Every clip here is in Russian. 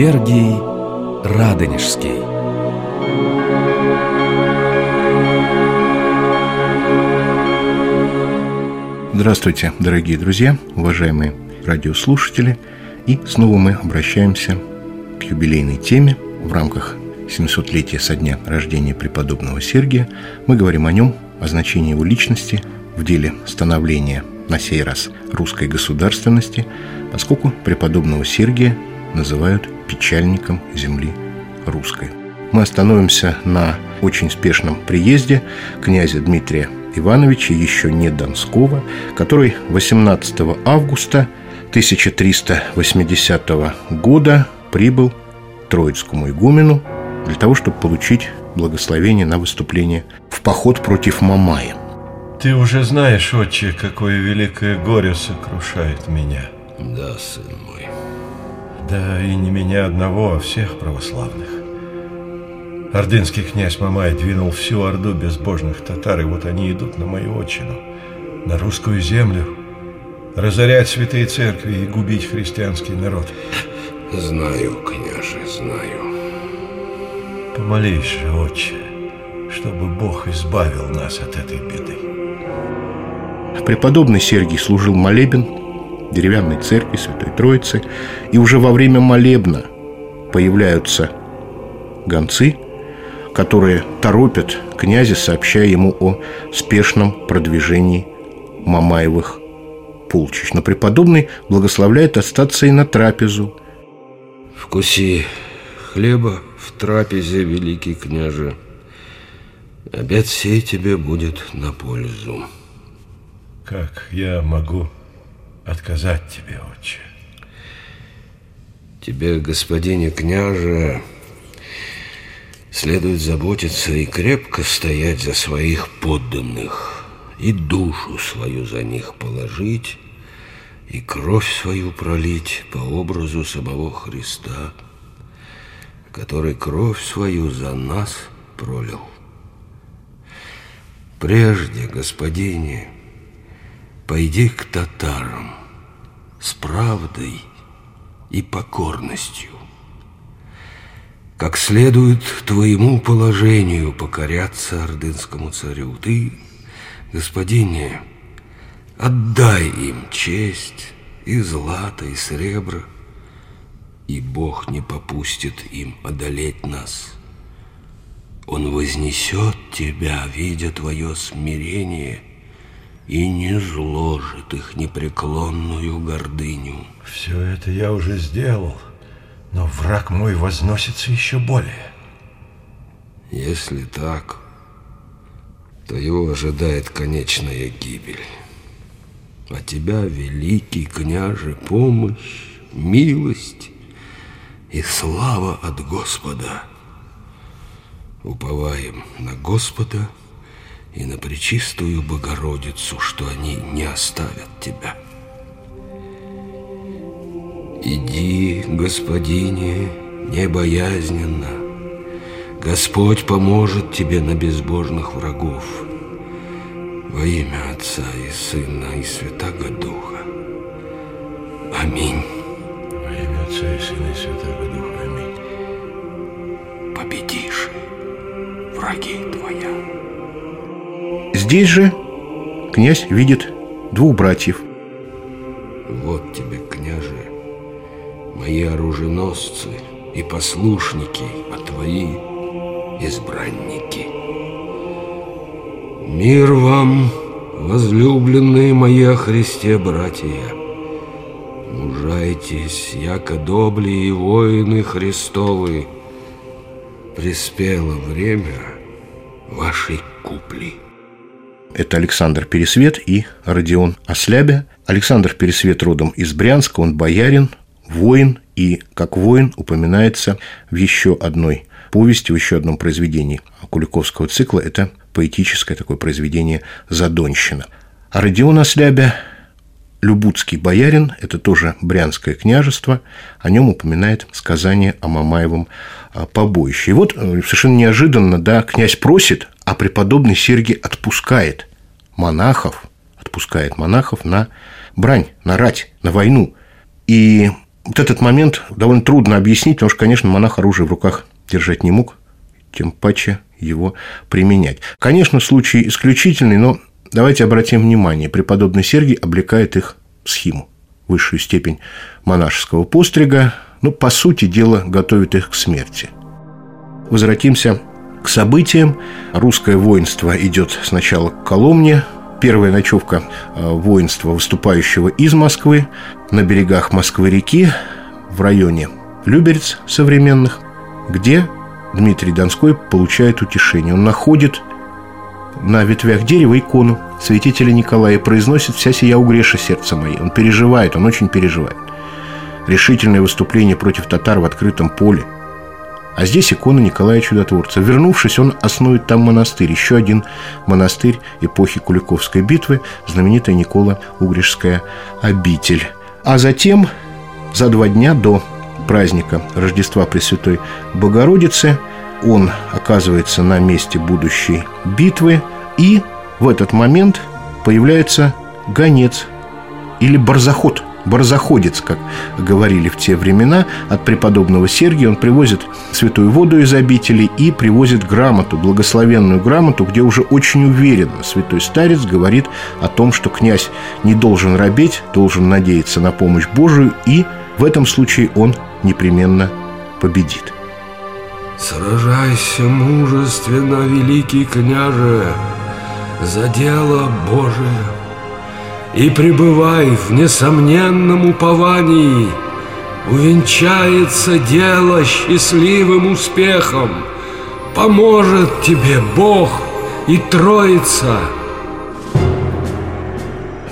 Сергий Радонежский Здравствуйте, дорогие друзья, уважаемые радиослушатели. И снова мы обращаемся к юбилейной теме в рамках 700-летия со дня рождения преподобного Сергия. Мы говорим о нем, о значении его личности в деле становления на сей раз русской государственности, поскольку преподобного Сергия называют печальником земли русской. Мы остановимся на очень спешном приезде князя Дмитрия Ивановича, еще не Донского, который 18 августа 1380 года прибыл к Троицкому игумену для того, чтобы получить благословение на выступление в поход против Мамая. Ты уже знаешь, отче, какое великое горе сокрушает меня. Да, сын мой. Да и не меня одного, а всех православных. Ордынский князь Мамай двинул всю орду безбожных татар, и вот они идут на мою отчину, на русскую землю, разорять святые церкви и губить христианский народ. Знаю, княже, знаю. Помолись же, отче, чтобы Бог избавил нас от этой беды. Преподобный Сергий служил молебен деревянной церкви Святой Троицы, и уже во время молебна появляются гонцы, которые торопят князя, сообщая ему о спешном продвижении Мамаевых полчищ. Но преподобный благословляет остаться и на трапезу. Вкуси хлеба в трапезе, великий княже. Обед сей тебе будет на пользу. Как я могу отказать тебе, отче? Тебе, господине княже, следует заботиться и крепко стоять за своих подданных, и душу свою за них положить, и кровь свою пролить по образу самого Христа, который кровь свою за нас пролил. Прежде, господине, пойди к татарам с правдой и покорностью. Как следует твоему положению покоряться ордынскому царю, ты, господине, отдай им честь и злато, и сребро, и Бог не попустит им одолеть нас. Он вознесет тебя, видя твое смирение, и не зложит их непреклонную гордыню. Все это я уже сделал, но враг мой возносится еще более. Если так, то его ожидает конечная гибель. А тебя, великий княже, помощь, милость и слава от Господа. Уповаем на Господа и на Пречистую Богородицу, что они не оставят тебя. Иди, Господине, небоязненно. Господь поможет тебе на безбожных врагов. Во имя Отца и Сына и Святаго Духа. Аминь. Во имя Отца и Сына и Святаго Духа. Аминь. Победишь враги твоя. Здесь же князь видит двух братьев. Вот тебе, княже, мои оруженосцы и послушники, а твои избранники. Мир вам, возлюбленные мои о Христе братья. Мужайтесь, яко добли и воины Христовы. Приспело время вашей купли. Это Александр Пересвет и Родион Ослябя. Александр Пересвет родом из Брянска, он боярин, воин, и как воин упоминается в еще одной повести, в еще одном произведении Куликовского цикла. Это поэтическое такое произведение «Задонщина». А Родион Ослябя Любутский боярин, это тоже Брянское княжество, о нем упоминает сказание о Мамаевом а, побоище. И вот э, совершенно неожиданно, да, князь просит, а преподобный Сергий отпускает монахов, отпускает монахов на брань, на рать, на войну. И Вот этот момент довольно трудно объяснить, потому что, конечно, монах оружие в руках держать не мог, тем паче его применять. Конечно, случай исключительный, но давайте обратим внимание, преподобный Сергий облекает их в схиму, высшую степень монашеского пострига, ну, по сути дела, готовит их к смерти. Возвратимся к событиям. Русское воинство идет сначала к Коломне, первая ночевка э, воинства, выступающего из Москвы, на берегах Москвы-реки, в районе Люберец современных, где Дмитрий Донской получает утешение. Он находит на ветвях дерева икону святителя Николая и произносит «Вся сия угреша сердца моей». Он переживает, он очень переживает. Решительное выступление против татар в открытом поле – а здесь икона Николая Чудотворца. Вернувшись, он основит там монастырь. Еще один монастырь эпохи Куликовской битвы, знаменитая Никола Угришская обитель. А затем, за два дня до праздника Рождества Пресвятой Богородицы, он оказывается на месте будущей битвы, и в этот момент появляется гонец или барзаход – барзаходец, как говорили в те времена, от преподобного Сергия. Он привозит святую воду из обители и привозит грамоту, благословенную грамоту, где уже очень уверенно святой старец говорит о том, что князь не должен робеть, должен надеяться на помощь Божию, и в этом случае он непременно победит. Сражайся мужественно, великий княже, за дело Божие – и пребывай в несомненном уповании, увенчается дело счастливым успехом, поможет тебе Бог и Троица.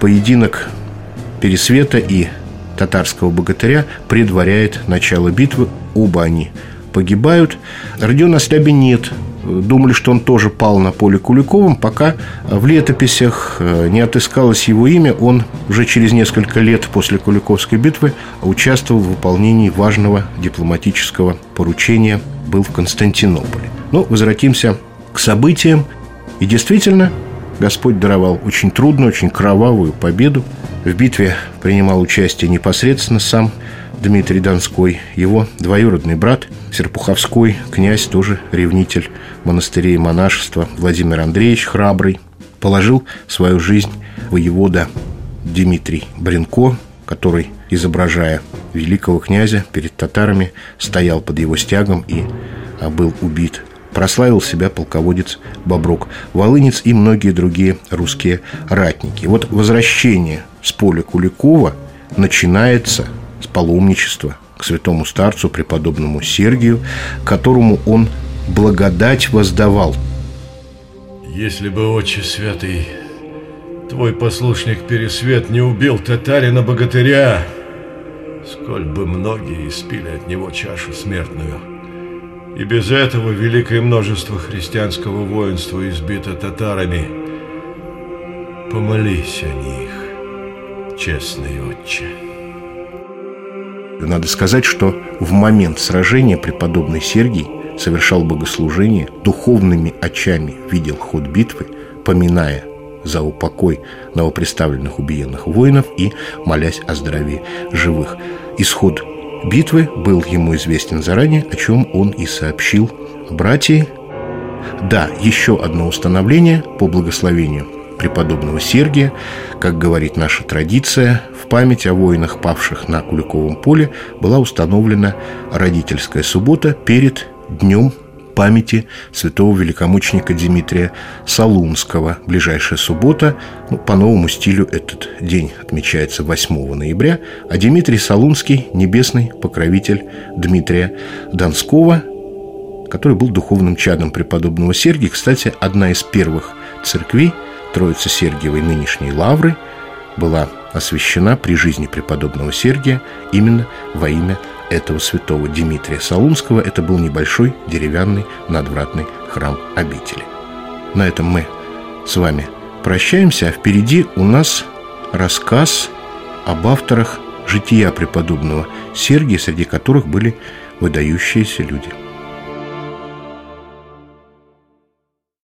Поединок Пересвета и татарского богатыря предваряет начало битвы. Оба они погибают. Родиона Слябе нет – думали, что он тоже пал на поле Куликовым, пока в летописях э, не отыскалось его имя. Он уже через несколько лет после Куликовской битвы участвовал в выполнении важного дипломатического поручения, был в Константинополе. Но ну, возвратимся к событиям. И действительно, Господь даровал очень трудную, очень кровавую победу. В битве принимал участие непосредственно сам Дмитрий Донской, его двоюродный брат Серпуховской, князь, тоже ревнитель монастырей и монашества, Владимир Андреевич Храбрый, положил свою жизнь воевода Дмитрий Бренко, который, изображая великого князя перед татарами, стоял под его стягом и а, был убит. Прославил себя полководец Боброк, Волынец и многие другие русские ратники. Вот возвращение с поля Куликова начинается – с паломничества к святому старцу, преподобному Сергию, которому он благодать воздавал. Если бы, отче святый, твой послушник Пересвет не убил татарина-богатыря, сколь бы многие испили от него чашу смертную. И без этого великое множество христианского воинства избито татарами. Помолись о них, честный отче. Надо сказать, что в момент сражения преподобный Сергий совершал богослужение, духовными очами видел ход битвы, поминая за упокой новоприставленных убиенных воинов и молясь о здравии живых. Исход битвы был ему известен заранее, о чем он и сообщил братьям. Да, еще одно установление по благословению преподобного Сергия, как говорит наша традиция, в память о воинах, павших на Куликовом поле, была установлена родительская суббота перед днем памяти святого великомученика Дмитрия Солунского. Ближайшая суббота, ну, по новому стилю этот день отмечается 8 ноября, а Дмитрий Солунский – небесный покровитель Дмитрия Донского, который был духовным чадом преподобного Сергия. Кстати, одна из первых церквей – Троицы Сергиевой нынешней лавры была освящена при жизни преподобного Сергия именно во имя этого святого Дмитрия Солунского. Это был небольшой деревянный надвратный храм обители. На этом мы с вами прощаемся, а впереди у нас рассказ об авторах жития преподобного Сергия, среди которых были выдающиеся люди –